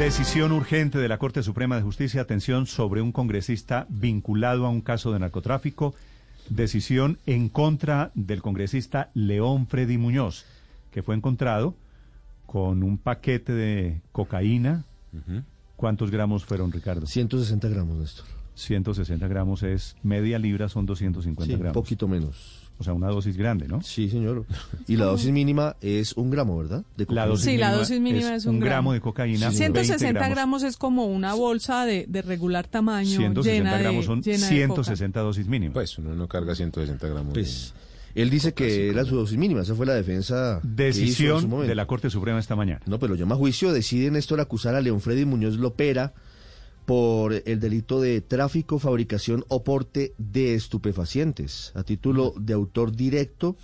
Decisión urgente de la Corte Suprema de Justicia. Atención sobre un congresista vinculado a un caso de narcotráfico. Decisión en contra del congresista León Freddy Muñoz, que fue encontrado con un paquete de cocaína. ¿Cuántos gramos fueron, Ricardo? 160 gramos, Néstor. 160 gramos es media libra, son 250 Sí, un gramos. poquito menos. O sea, una dosis grande, ¿no? Sí, señor. Y la dosis mínima es un gramo, ¿verdad? De La cocaína. dosis Sí, la mínima dosis mínima es un gramo gramo. de cocaína. Sí, 160 20 gramos. es como una bolsa de, de regular tamaño 160 llena gramos son llena de 160 dosis mínimas. Pues uno no carga 160 gramos. Pues, él dice que era su dosis mínima. Esa fue la defensa. que hizo en su Decisión de la Corte Suprema esta mañana. No, pero llama a juicio. Decide Néstor acusar a León Freddy Muñoz Lopera por el delito de tráfico, fabricación o porte de estupefacientes a título de autor directo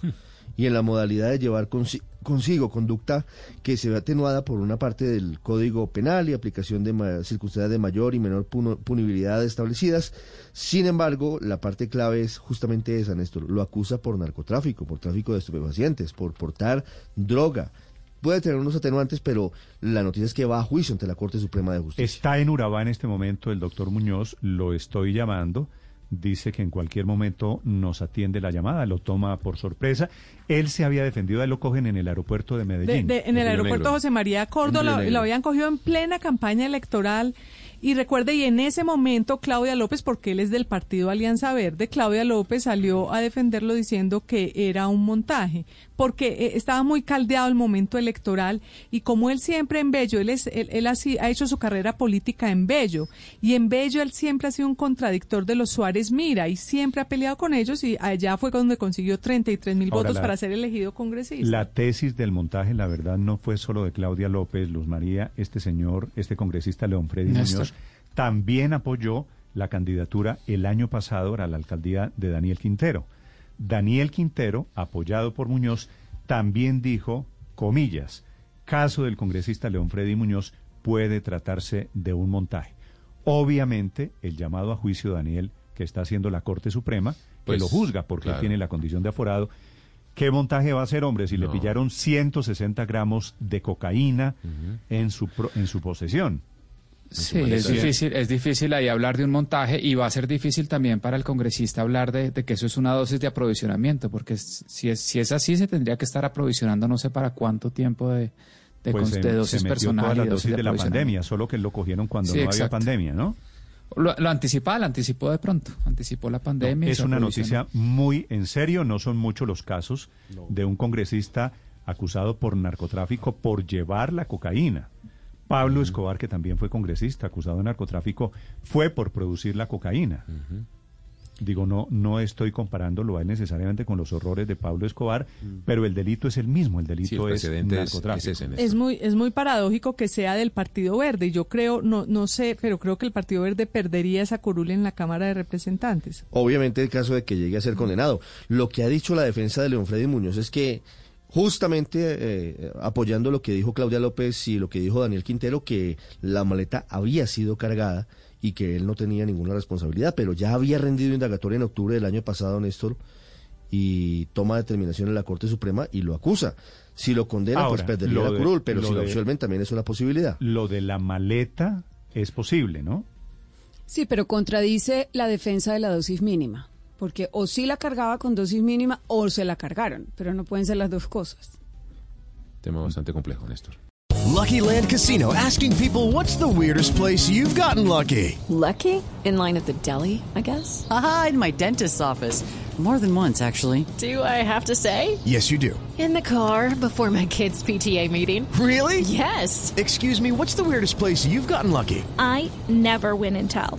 y en la modalidad de llevar consi- consigo conducta que se ve atenuada por una parte del Código Penal y aplicación de circunstancias de mayor y menor punibilidad establecidas. Sin embargo, la parte clave es justamente esa, Néstor. Lo acusa por narcotráfico, por tráfico de estupefacientes, por portar droga. Puede tener unos atenuantes, pero la noticia es que va a juicio ante la Corte Suprema de Justicia. Está en Urabá en este momento el doctor Muñoz, lo estoy llamando. Dice que en cualquier momento nos atiende la llamada, lo toma por sorpresa. Él se había defendido, ahí lo cogen en el aeropuerto de De- Medellín. de- en el aeropuerto Negro. José María Córdoba lo, lo habían cogido en plena campaña electoral y recuerde y en ese momento Claudia López porque él es del partido Alianza Verde Claudia López salió a defenderlo diciendo que era un montaje porque eh, estaba muy caldeado el momento electoral y como él siempre en Bello él es él, él así ha hecho su carrera política en Bello y en Bello él siempre ha sido un contradictor de los Suárez Mira y siempre ha peleado con ellos y allá fue donde consiguió 33 mil votos la- para ser elegido congresista. La tesis del montaje, la verdad, no fue solo de Claudia López, Luz María, este señor, este congresista León Freddy Néstor. Muñoz, también apoyó la candidatura el año pasado a la alcaldía de Daniel Quintero. Daniel Quintero, apoyado por Muñoz, también dijo, comillas, caso del congresista León Freddy Muñoz puede tratarse de un montaje. Obviamente, el llamado a juicio, Daniel, que está haciendo la Corte Suprema, Pues, que lo juzga porque claro. tiene la condición de aforado, ¿Qué montaje va a hacer, hombre, si le pillaron 160 gramos de cocaína en, su pro- en su posesión? Sí, es difícil, es difícil ahí hablar de un montaje y va a ser difícil también para el congresista hablar de, de que eso es una dosis de aprovisionamiento, porque si es, si es así se tendría que estar aprovisionando no sé para cuánto tiempo de, de, Pues cons- se, de se dosis metió personal dosis de la pandemia, solo que lo cogieron cuando Sí, no había pandemia, ¿no? Lo, lo anticipaba, lo anticipó de pronto, anticipó la pandemia. es se una noticia muy en serio, no son muchos los casos de un congresista acusado por narcotráfico por llevar la cocaína. Pablo Escobar, que también fue congresista acusado de narcotráfico, fue por producir la cocaína. Digo, no, no estoy comparándolo a él necesariamente con los horrores de Pablo Escobar, pero el delito es el mismo, el Sí, el delito es narcotráfico. es ese, Néstor. Es muy, es muy paradójico que sea del Partido Verde. Yo creo, no, no sé, pero creo que el Partido Verde perdería esa curul en la Cámara de Representantes. Obviamente, el caso de que llegue a ser condenado. Lo que ha dicho la defensa de León Freddy Muñoz es que, justamente eh, apoyando lo que dijo Claudia López y lo que dijo Daniel Quintero, que la maleta había sido cargada y que él no tenía ninguna responsabilidad, pero ya había rendido indagatoria en octubre del año pasado, Néstor, y toma determinación en la Corte Suprema y lo acusa. Si lo condena, pues perdería lo la de- curul, pero lo si lo absuelven también es una posibilidad. Lo de la maleta es posible, ¿no? Sí, pero contradice la defensa de la dosis mínima, porque o sí la cargaba con dosis mínima o se la cargaron, pero no pueden ser las dos cosas. Tema bastante complejo, Néstor. Lucky Land Casino asking people what's the weirdest place you've gotten lucky? Lucky? In line at the deli, I guess? Aha, in my dentist's office. More than once, actually. Do I have to say? Yes, you do. In the car before my kids' PTA meeting. Really? Yes. Excuse me, what's the weirdest place you've gotten lucky? I never win and tell.